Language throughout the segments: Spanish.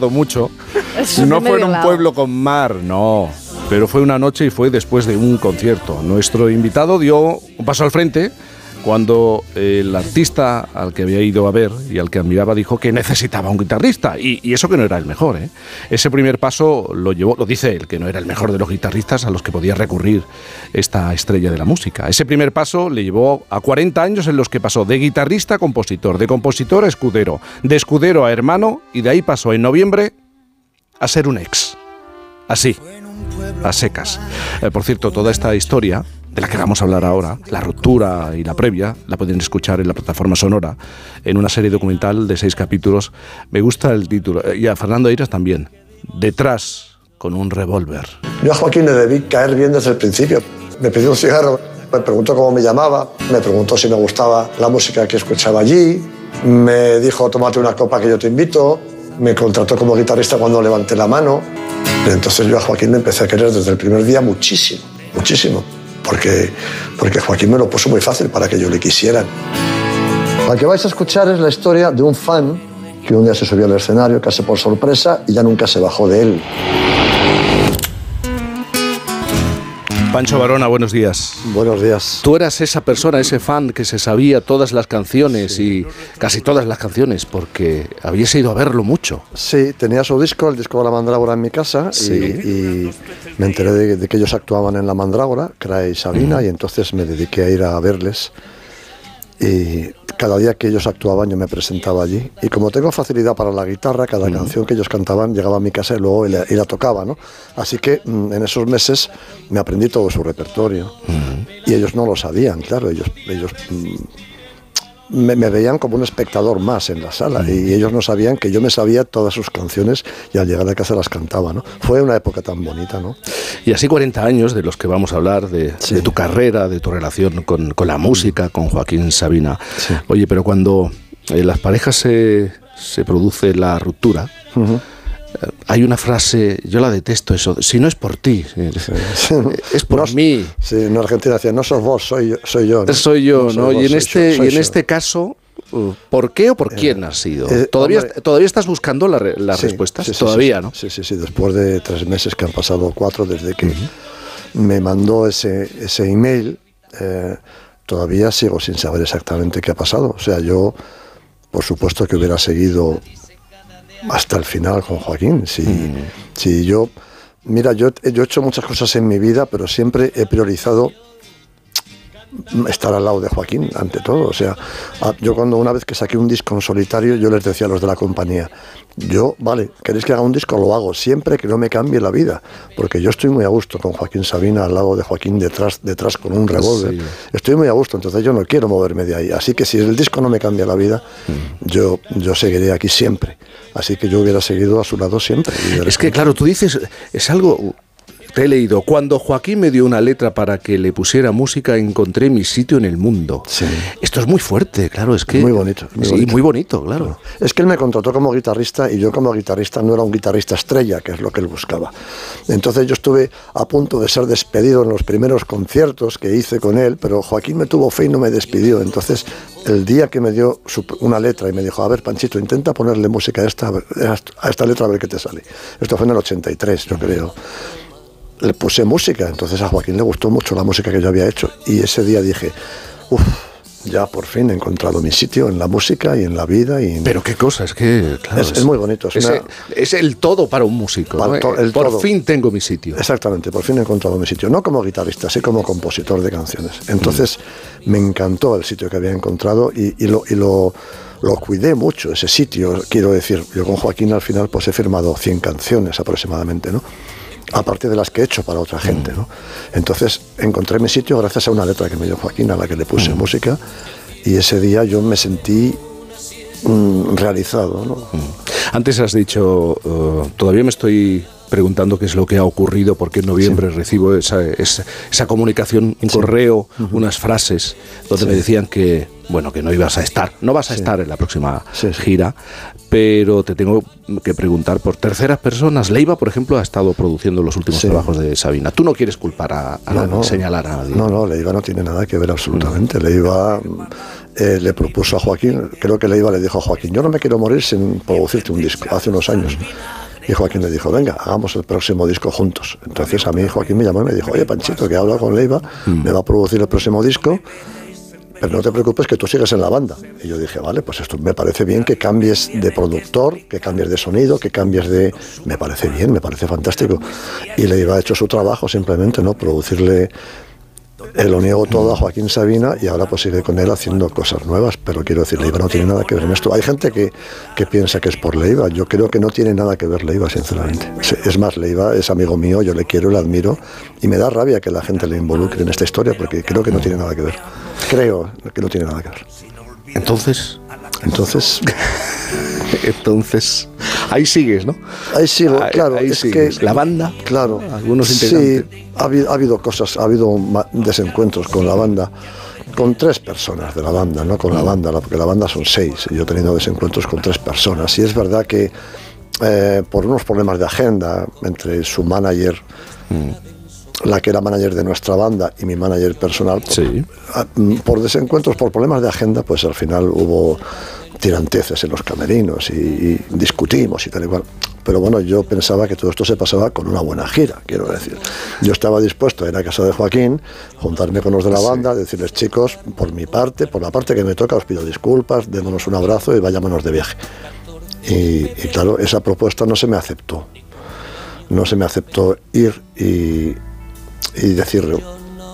mucho. no fue en un pueblo con mar, no. Pero fue una noche y fue después de un concierto. Nuestro invitado dio un paso al frente cuando el artista al que había ido a ver y al que admiraba dijo que necesitaba un guitarrista y, eso que no era el mejor. ¿eh? Ese primer paso lo llevó, lo dice él, que no era el mejor de los guitarristas a los que podía recurrir esta estrella de la música. Ese primer paso le llevó a 40 años en los que pasó de guitarrista a compositor, de compositor a escudero, de escudero a hermano y de ahí pasó en noviembre a ser un ex. Así, a secas. Eh, por cierto, toda esta historia de la que vamos a hablar ahora, la ruptura y la previa, la pueden escuchar en la plataforma Sonora, en una serie documental de seis capítulos. Me gusta el título, eh, y a Fernando Eiras también, Detrás con un revólver. Yo a Joaquín le debí caer bien desde el principio. Me pidió un cigarro, me preguntó cómo me llamaba, me preguntó si me gustaba la música que escuchaba allí, me dijo, tómate una copa que yo te invito, me contrató como guitarrista cuando levanté la mano. Entonces yo a Joaquín le empecé a querer desde el primer día muchísimo, muchísimo porque, porque Joaquín me lo puso muy fácil para que yo le quisiera. La que vais a escuchar es la historia de un fan que un día se subió al escenario casi por sorpresa y ya nunca se bajó de él. Pancho Barona, buenos días. Buenos días. Tú eras esa persona, ese fan que se sabía todas las canciones y casi todas las canciones porque habías ido a verlo mucho. Sí, tenía su disco, el disco de la Mandrágora en mi casa y, me enteré de, que ellos actuaban en la Mandrágora, Crae y Sabina, y entonces me dediqué a ir a verles. Y cada día que ellos actuaban yo me presentaba allí. Y como tengo facilidad para la guitarra, cada canción que ellos cantaban llegaba a mi casa y luego y la, tocaba, ¿no? Así que mm, en esos meses me aprendí todo su repertorio. Y ellos no lo sabían, claro, ellos, ellos me, veían como un espectador más en la sala y ellos no sabían que yo me sabía todas sus canciones y al llegar a casa las cantaba, ¿no? Fue una época tan bonita, ¿no? Y así 40 años de los que vamos a hablar, de, tu carrera, de tu relación con, con la música, con Joaquín Sabina. Oye, pero cuando en eh, las parejas se, se produce la ruptura, hay una frase, yo la detesto eso, si no es por ti, es por mí. Sí, en Argentina decía, no sos vos, soy, soy yo. Soy yo, ¿no? y en este, y en este caso, uh, ¿por qué o por eh, quién has sido? Eh, ¿Todavía, ¿Todavía estás buscando las la respuestas? todavía, ¿no? Sí, sí, sí, después de tres meses que han pasado, cuatro, desde que me mandó ese, ese email, eh, todavía sigo sin saber exactamente qué ha pasado. O sea, yo, por supuesto que hubiera seguido hasta el final con Joaquín. Si, mm. yo, mira, yo, yo he hecho muchas cosas en mi vida, pero siempre he priorizado estar al lado de Joaquín ante todo. O sea, yo cuando una vez que saqué un disco en solitario, yo les decía a los de la compañía, yo, vale, queréis que haga un disco, lo hago, siempre que no me cambie la vida, porque yo estoy muy a gusto con Joaquín Sabina al lado de Joaquín detrás, detrás con un revólver. Estoy muy a gusto, entonces yo no quiero moverme de ahí. Así que si el disco no me cambia la vida, mm. yo, yo seguiré aquí siempre. Así que yo hubiera seguido a su lado siempre. Es que, claro, tú dices, es algo te he leído, cuando Joaquín me dio una letra para que le pusiera música, encontré mi sitio en el mundo. Sí. Esto es muy fuerte, claro, es que... Muy bonito. Muy sí, muy bonito, claro. Es que él me contrató como guitarrista y yo como guitarrista no era un guitarrista estrella, que es lo que él buscaba. Entonces yo estuve a punto de ser despedido en los primeros conciertos que hice con él, pero Joaquín me tuvo fe y no me despidió. Entonces el día que me dio una letra y me dijo, a ver, Panchito, intenta ponerle música a esta, a esta letra a ver qué te sale. Esto fue en el 83, yo creo le puse música, entonces a Joaquín le gustó mucho la música que yo había hecho y ese día dije, uff, ya por fin he encontrado mi sitio en la música y en la vida. Y Pero qué cosa, es que es, muy bonito. Es, el todo para un músico. por fin tengo mi sitio. Exactamente, por fin he encontrado mi sitio. No como guitarrista, sí como compositor de canciones. Entonces me encantó el sitio que había encontrado y, y lo... Y lo lo cuidé mucho, ese sitio, quiero decir, yo con Joaquín al final pues he firmado 100 canciones aproximadamente, ¿no? Aparte de las que he hecho para otra gente. ¿no? Entonces encontré mi sitio gracias a una letra que me dio Joaquín, a la que le puse mm. música, y ese día yo me sentí mm, realizado. ¿no? Mm. Antes has dicho, uh, todavía me estoy preguntando qué es lo que ha ocurrido, porque en noviembre recibo esa, esa, comunicación, un correo, unas frases, donde me decían que, bueno, que no ibas a estar, no vas a estar en la próxima gira, pero te tengo que preguntar por terceras personas. Leiva, por ejemplo, ha estado produciendo los últimos trabajos de Sabina. Tú no quieres culpar a, a señalar a nadie. No, no, Leiva no tiene nada que ver absolutamente. Leiva eh, le propuso a Joaquín, creo que Leiva le dijo a Joaquín, yo no me quiero morir sin producirte un disco, hace unos años. Y Joaquín le dijo, venga, hagamos el próximo disco juntos. Entonces a mí Joaquín me llamó y me dijo, oye Panchito, que he hablado con Leiva, mm. me va a producir el próximo disco, pero no te preocupes que tú sigues en la banda. Y yo dije, vale, pues esto me parece bien que cambies de productor, que cambies de sonido, que cambies de... Me parece bien, me parece fantástico. Y le iba hecho su trabajo simplemente, ¿no? Producirle eh, lo niego todo a Joaquín Sabina y ahora pues sigue con él haciendo cosas nuevas, pero quiero decir, Leiva no tiene nada que ver en esto. Hay gente que, que piensa que es por Leiva, yo creo que no tiene nada que ver Leiva, sinceramente. Es más, Leiva es amigo mío, yo le quiero, le admiro y me da rabia que la gente le involucre en esta historia porque creo que no tiene nada que ver. Creo que no tiene nada que ver. Entonces... Entonces... Entonces, ahí sigues, ¿no? Ahí sigo, claro. es que, la banda, claro. Algunos integrantes. Sí, ha habido, ha habido cosas, ha habido desencuentros con la banda con tres personas de la banda, no con la mm. banda, porque la banda son seis. Y yo he tenido desencuentros con tres personas. Y es verdad que eh, por unos problemas de agenda entre su manager, mm. la que era manager de nuestra banda, y mi manager personal, por, por desencuentros, por problemas de agenda, pues al final hubo tiranteces en los camerinos y, discutimos y tal y cual. Pero bueno, yo pensaba que todo esto se pasaba con una buena gira, quiero decir. Yo estaba dispuesto a ir a casa de Joaquín, juntarme con los de la banda, decirles, chicos, por mi parte, por la parte que me toca, os pido disculpas, démonos un abrazo y vayámonos de viaje. Y, claro, esa propuesta no se me aceptó. No se me aceptó ir y, y decir,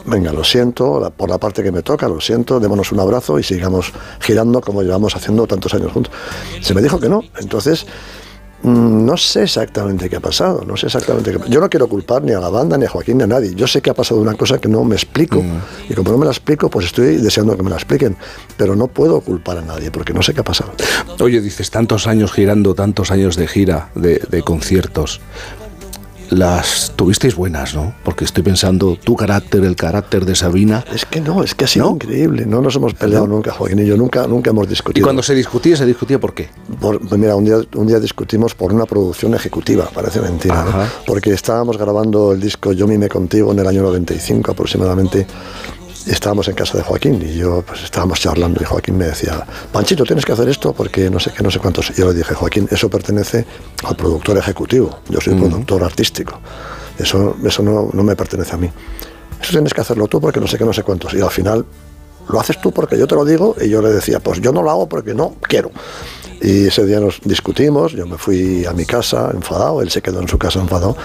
venga, lo siento, por la parte que me toca, lo siento, démonos un abrazo y sigamos girando como llevamos haciendo tantos años juntos. Se me dijo que no, entonces mm, no sé exactamente qué ha pasado, no sé exactamente qué Yo no quiero culpar ni a la banda, ni a Joaquín, ni a nadie. Yo sé que ha pasado una cosa que no me explico mm. y como no me la explico, pues estoy deseando que me la expliquen, pero no puedo culpar a nadie porque no sé qué ha pasado. Oye, dices tantos años girando, tantos años de gira, de, de conciertos las tuvisteis buenas, ¿no? Porque estoy pensando tu carácter, el carácter de Sabina. Es que no, es que ha sido increíble. No nos hemos peleado nunca, Joaquín y yo, nunca, nunca hemos discutido. ¿Y cuando se discutía, se discutía por qué? Por, pues mira, un día, un día discutimos por una producción ejecutiva, parece mentira, ¿no? Porque estábamos grabando el disco Yo mime contigo en el año 95 aproximadamente estábamos en casa de Joaquín y yo pues estábamos charlando y Joaquín me decía, Panchito, tienes que hacer esto porque no sé qué, no sé cuántos. Y yo le dije, Joaquín, eso pertenece al productor ejecutivo, yo soy productor artístico, eso, eso no, no me pertenece a mí. Eso tienes que hacerlo tú porque no sé qué, no sé cuántos. Y al final lo haces tú porque yo te lo digo y yo le decía, pues yo no lo hago porque no quiero. Y ese día nos discutimos, yo me fui a mi casa enfadado, él se quedó en su casa enfadado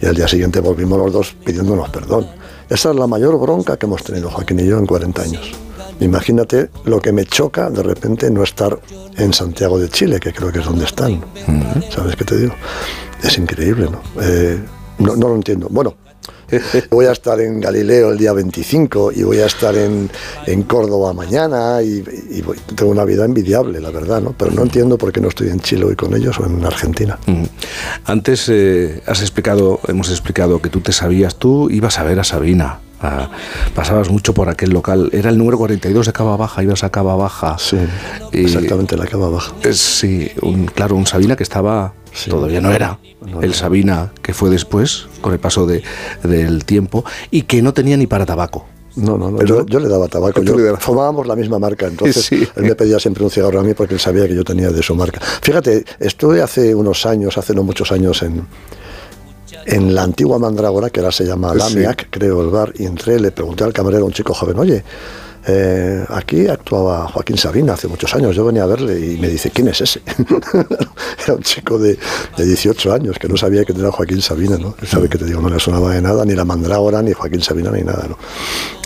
y al día siguiente volvimos los dos pidiéndonos perdón. Esa es la mayor bronca que hemos tenido Joaquín y yo en 40 años. Imagínate lo que me choca de repente no estar en Santiago de Chile, que creo que es donde están. ¿Sabes qué te digo? Es increíble, ¿no? Eh, no, no lo entiendo. Bueno, voy a estar en Galileo el día 25 y voy a estar en, en Córdoba mañana y, tengo una vida envidiable, la verdad, ¿no? Pero no entiendo por qué no estoy en Chile hoy con ellos o en Argentina. Antes eh, has explicado, hemos explicado que tú te sabías, tú ibas a ver a Sabina. pasabas mucho por aquel local. Era el número 42 de Cava Baja, ibas a Cava Baja. Sí, exactamente la Cava Baja. sí, un, claro, un Sabina que estaba todavía no era el Sabina que fue después, con el paso de, del tiempo, y que no tenía ni para tabaco. No, no, no. Yo, yo, le daba tabaco. Yo, fumábamos la misma marca, entonces él me pedía siempre un cigarro a mí porque él sabía que yo tenía de su marca. Fíjate, estuve hace unos años, hace no muchos años, en, en la antigua Mandrágora, que ahora se llama Lamiac, creo, el bar, y entré, le pregunté al camarero, un chico joven, oye, eh, aquí actuaba Joaquín Sabina hace muchos años. Yo venía a verle y me dice, ¿quién es ese? era un chico de, de, 18 años que no sabía que era Joaquín Sabina, ¿no? Sabe que te digo, no le sonaba de nada, ni la mandrágora, ni Joaquín Sabina, ni nada, ¿no?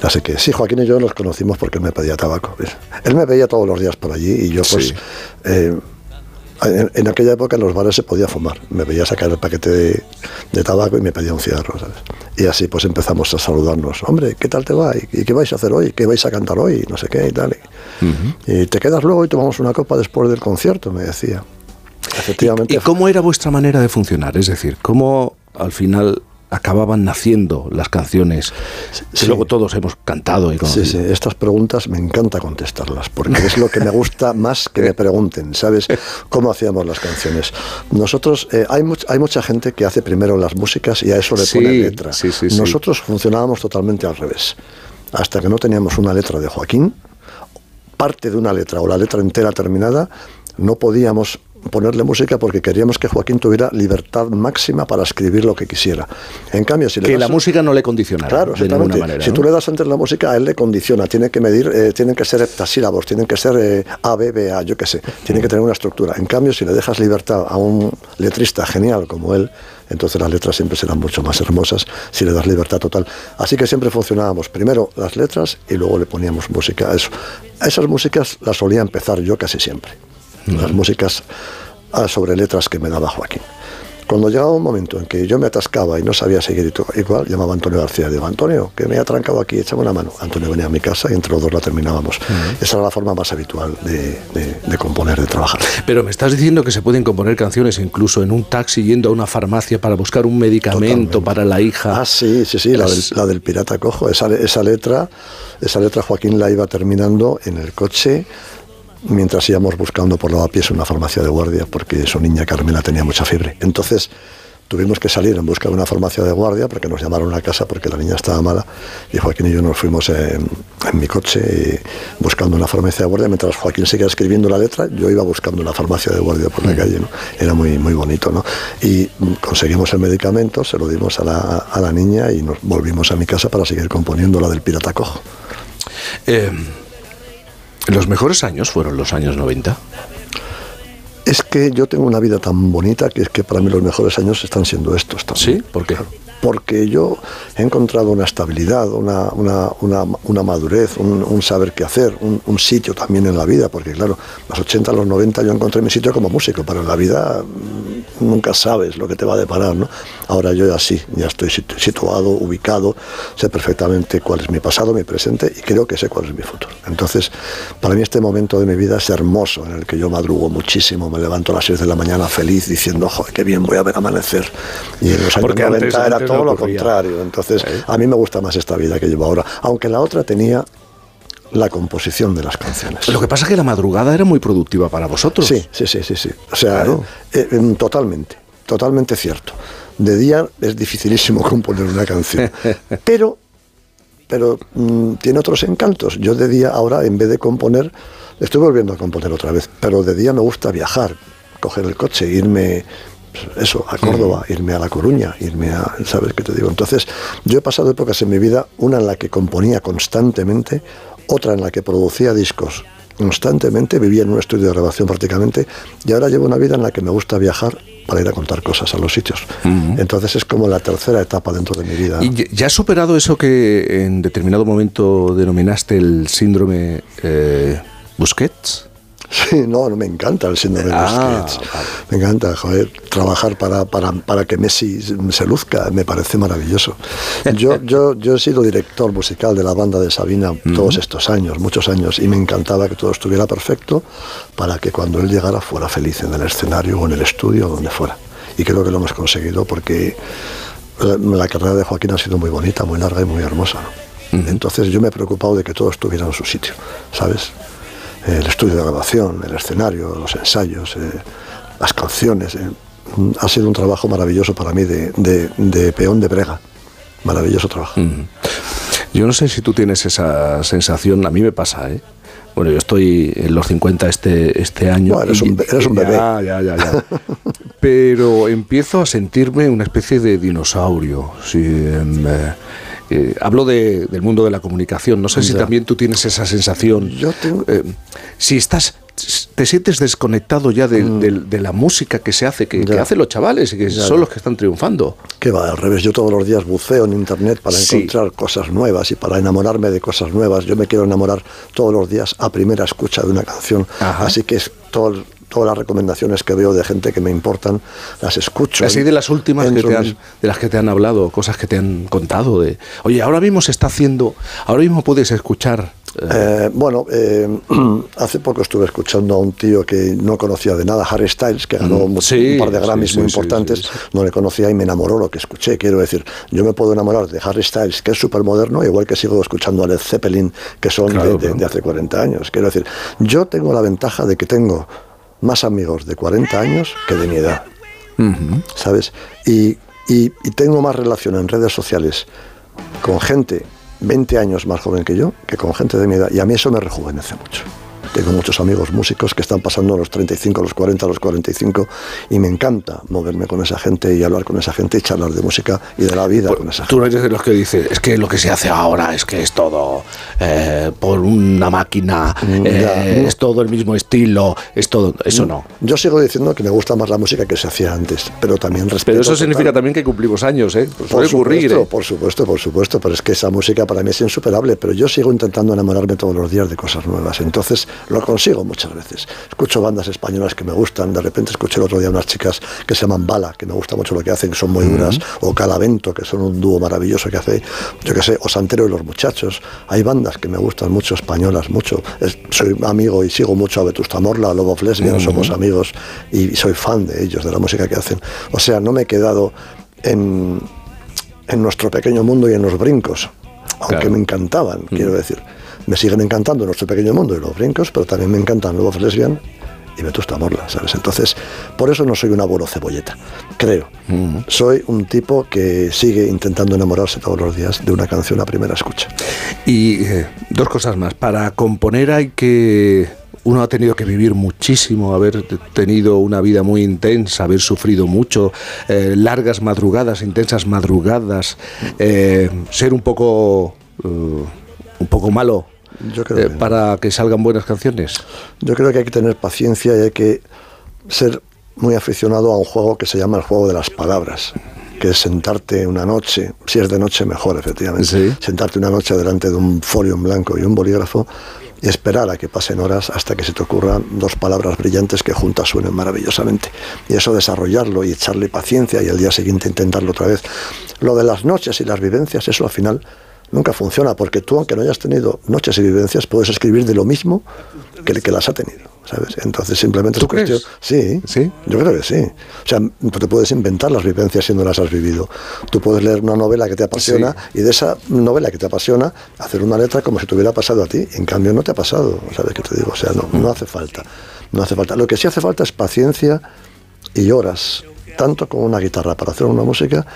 Así que sí, Joaquín y yo nos conocimos porque él me pedía tabaco. Él me veía todos los días por allí y yo pues... Eh, en, aquella época en los bares se podía fumar. Me veía sacar el paquete de, tabaco y me pedía un cigarro, ¿sabes? Y así pues empezamos a saludarnos. Hombre, ¿qué tal te va? ¿Y, qué vais a hacer hoy? ¿Qué vais a cantar hoy? No sé qué y tal. Y, te quedas luego y tomamos una copa después del concierto, me decía. Efectivamente. ¿Y, cómo era vuestra manera de funcionar? Es decir, ¿cómo al final acababan naciendo las canciones que luego todos hemos cantado y Sí, sí, estas preguntas me encanta contestarlas, porque es lo que me gusta más que me pregunten, ¿sabes? ¿Cómo hacíamos las canciones? Nosotros, eh, hay, hay mucha gente que hace primero las músicas y a eso le pone letra. Nosotros funcionábamos totalmente al revés. Hasta que no teníamos una letra de Joaquín, parte de una letra o la letra entera terminada, no podíamos ponerle música porque queríamos que Joaquín tuviera libertad máxima para escribir lo que quisiera. En cambio, si le que la música no le condicionara. Claro, de ninguna manera. Si tú le das antes la música, a él le condiciona. Tiene que medir, eh, tienen que ser heptasílabos, tienen que ser eh, A, B, B, A, yo qué sé. Tiene que tener una estructura. En cambio, si le dejas libertad a un letrista genial como él, entonces las letras siempre serán mucho más hermosas si le das libertad total. Así que siempre funcionábamos primero las letras y luego le poníamos música a eso. Esas músicas las solía empezar yo casi siempre las músicas ah, sobre letras que me daba Joaquín. Cuando llegaba un momento en que yo me atascaba y no sabía seguir igual, llamaba a Antonio García y digo, Antonio, que me ha trancado aquí, échame una mano. Antonio venía a mi casa y entre los dos la terminábamos. Esa era la forma más habitual de, componer, de trabajar. Pero me estás diciendo que se pueden componer canciones incluso en un taxi yendo a una farmacia para buscar un medicamento para la hija. Ah, sí, sí, sí, la, del, pirata cojo. Esa, esa letra, esa letra Joaquín la iba terminando en el coche mientras íbamos buscando por lavapiés una farmacia de guardia, porque su niña Carmela tenía mucha fiebre. Entonces tuvimos que salir en busca de una farmacia de guardia porque nos llamaron a casa porque la niña estaba mala y Joaquín y yo nos fuimos en, mi coche buscando una farmacia de guardia mientras Joaquín seguía escribiendo la letra yo iba buscando una farmacia de guardia por la calle ¿no? era muy muy bonito ¿no? y conseguimos el medicamento se lo dimos a la, a la niña y nos volvimos a mi casa para seguir componiendo la del pirata cojo eh, ¿Los mejores años fueron los años 90? Es que yo tengo una vida tan bonita que es que para mí los mejores años están siendo estos también. ¿Sí? ¿Por qué? porque yo he encontrado una estabilidad, una, una, una, madurez, un, saber qué hacer, un, sitio también en la vida, porque claro, los 80, los 90 yo encontré mi sitio como músico, pero en la vida nunca sabes lo que te va a deparar, ¿no? Ahora yo ya sí, ya estoy situado, ubicado, sé perfectamente cuál es mi pasado, mi presente y creo que sé cuál es mi futuro. Entonces, para mí este momento de mi vida es hermoso, en el que yo madrugo muchísimo, me levanto a las 6 de la mañana feliz diciendo, joder, qué bien voy a ver amanecer. Y en los años 90 era todo lo contrario. Entonces, a mí me gusta más esta vida que llevo ahora, aunque la otra tenía la composición de las canciones. Lo que pasa es que la madrugada era muy productiva para vosotros. Sí, sí, sí, sí, sí. O sea, eh, eh, totalmente, totalmente cierto. De día es dificilísimo componer una canción, pero, pero mm, tiene otros encantos. Yo de día ahora, en vez de componer, estoy volviendo a componer otra vez, pero de día me gusta viajar, coger el coche, irme eso, a Córdoba, irme a La Coruña, irme a, ¿sabes qué te digo? Entonces, yo he pasado épocas en mi vida, una en la que componía constantemente, otra en la que producía discos constantemente, vivía en un estudio de grabación prácticamente, y ahora llevo una vida en la que me gusta viajar para ir a contar cosas a los sitios. Entonces es como la tercera etapa dentro de mi vida. ¿Y ya has superado eso que en determinado momento denominaste el síndrome eh, Busquets? Sí, no, me encanta el síndrome de ah, Me encanta, joder, trabajar para, para, para, que Messi se luzca, me parece maravilloso. Yo, yo, yo he sido director musical de la banda de Sabina todos estos años, muchos años, y me encantaba que todo estuviera perfecto para que cuando él llegara fuera feliz en el escenario o en el estudio o donde fuera. Y creo que lo hemos conseguido porque la, carrera de Joaquín ha sido muy bonita, muy larga y muy hermosa. Entonces yo me he preocupado de que todo estuviera en su sitio, ¿sabes? El estudio de grabación, el escenario, los ensayos, eh, las canciones. Eh, ha sido un trabajo maravilloso para mí de, peón de brega. Maravilloso trabajo. Yo no sé si tú tienes esa sensación, a mí me pasa, ¿eh? Bueno, yo estoy en los 50 este, este año. eres, un, bebé. Ya, ya, ya, Pero empiezo a sentirme una especie de dinosaurio. Sí, em, eh, hablo del mundo de la comunicación. No sé si también tú tienes esa sensación. Yo tengo... Eh, si estás te sientes desconectado ya mm. de, la música que se hace, que, hacen los chavales y que son los que están triunfando. Que va, al revés, yo todos los días buceo en internet para encontrar cosas nuevas y para enamorarme de cosas nuevas. Yo me quiero enamorar todos los días a primera escucha de una canción. Así que es todo, todas las recomendaciones que veo de gente que me importan, las escucho. Así de las últimas que te han, de las que te han hablado, cosas que te han contado de, oye, ahora mismo se está haciendo, ahora mismo puedes escuchar Eh, bueno, eh, hace poco estuve escuchando a un tío que no conocía de nada, Harry Styles, que ganó un par de Grammys muy importantes, no le conocía y me enamoró lo que escuché. Quiero decir, yo me puedo enamorar de Harry Styles, que es súper moderno, igual que sigo escuchando a Led Zeppelin, que son de, hace 40 años. Quiero decir, yo tengo la ventaja de que tengo más amigos de 40 años que de mi edad. ¿Sabes? y tengo más relación en redes sociales con gente 20 años más joven que yo, que con gente de mi edad, y a mí eso me rejuvenece mucho. Tengo muchos amigos músicos que están pasando a los 35, a los 40, a los 45 y me encanta moverme con esa gente y hablar con esa gente y charlar de música y de la vida pues con esa gente. Tú no eres de los que dice, es que lo que se hace ahora es que es todo eh, por una máquina, mm, eh, es todo el mismo estilo, es todo, eso no. Yo sigo diciendo que me gusta más la música que se hacía antes, pero también respeto. Pero eso significa también que cumplimos años, ¿eh? por, supuesto, ¿eh? por supuesto, por supuesto, pero es que esa música para mí es insuperable, pero yo sigo intentando enamorarme todos los días de cosas nuevas. Entonces, lo consigo muchas veces. Escucho bandas españolas que me gustan, de repente escuché el otro día unas chicas que se llaman Bala, que me gusta mucho lo que hacen, que son muy duras, o Calavento, que son un dúo maravilloso que hace, yo que sé, o Santero y los Muchachos. Hay bandas que me gustan mucho, españolas, mucho. soy amigo y sigo mucho a Vetusta Morla, a Lobo Lesbian, somos amigos y soy fan de ellos, de la música que hacen. O sea, no me he quedado en, en nuestro pequeño mundo y en los brincos, aunque me encantaban, quiero decir. Me siguen encantando nuestro pequeño mundo y los brincos, pero también me encantan Love Lesbian y Vetusta Morla, ¿sabes? Entonces, por eso no soy un abuelo cebolleta, creo. Soy un tipo que sigue intentando enamorarse todos los días de una canción a primera escucha. Y eh, dos cosas más. Para componer hay que uno ha tenido que vivir muchísimo, haber tenido una vida muy intensa, haber sufrido mucho, eh, largas madrugadas, intensas madrugadas, eh, ser un poco, un poco malo eh, para que salgan buenas canciones? Yo creo que hay que tener paciencia y hay que ser muy aficionado a un juego que se llama el juego de las palabras que es sentarte una noche, si es de noche mejor efectivamente, sentarte una noche delante de un folio en blanco y un bolígrafo y esperar a que pasen horas hasta que se te ocurran dos palabras brillantes que juntas suenen maravillosamente. Y eso desarrollarlo y echarle paciencia y al día siguiente intentarlo otra vez. Lo de las noches y las vivencias, eso al final nunca funciona, porque tú, aunque no hayas tenido noches y vivencias, puedes escribir de lo mismo que el que las ha tenido, ¿sabes? Entonces simplemente ¿Tú es crees? Sí, sí, yo creo que sí. O sea, tú te puedes inventar las vivencias si no las has vivido. Tú puedes leer una novela que te apasiona y de esa novela que te apasiona hacer una letra como si te hubiera pasado a ti. En cambio no te ha pasado, ¿sabes qué te digo? O sea, no, no hace falta. No hace falta. Lo que sí hace falta es paciencia y horas, tanto con una guitarra para hacer una música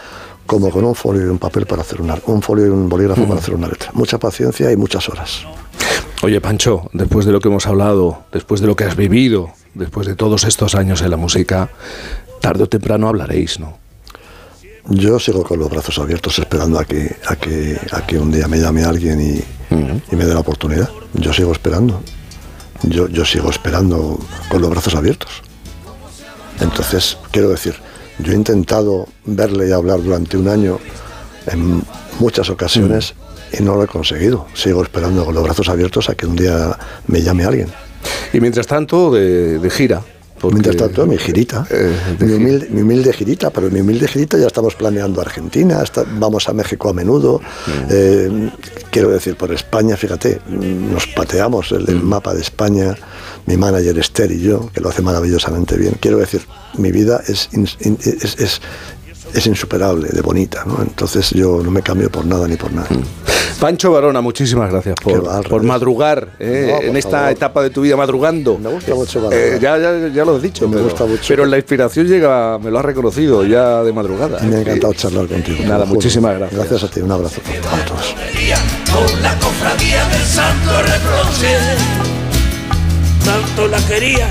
como con un folio y un papel para hacer una, un folio y un bolígrafo para hacer una letra. Mucha paciencia y muchas horas. Oye, Pancho, después de lo que hemos hablado, después de lo que has vivido, después de todos estos años en la música, tarde o temprano hablaréis, ¿no? Yo sigo con los brazos abiertos esperando a que, a que, a que un día me llame alguien y, y me dé la oportunidad. Yo sigo esperando. Yo, yo sigo esperando con los brazos abiertos. Entonces, quiero decir, yo he intentado verle y hablar durante un año en muchas ocasiones y no lo he conseguido. Sigo esperando con los brazos abiertos a que un día me llame alguien. Y mientras tanto, de, gira. Mientras tanto, mi girita, eh, mi, humilde, girita, pero mi humilde girita ya estamos planeando Argentina, vamos a México a menudo, eh, quiero decir, por España, fíjate, nos pateamos el, el mapa de España, mi manager Esther y yo, que lo hace maravillosamente bien. Quiero decir, mi vida es, es, es, insuperable, de bonita, ¿no? Entonces yo no me cambio por nada ni por nada. Mm. Pancho Barona, muchísimas gracias por, por madrugar ¿eh? en esta etapa de tu vida madrugando. Me gusta mucho eh, ya, ya, ya, lo has dicho, me pero, gusta mucho. pero la inspiración llega, me lo has reconocido ya de madrugada. Me ha encantado charlar contigo. Nada, muchísimas gracias. Gracias a ti, un abrazo para todos. Con la cofradía del santo reproche tanto la quería.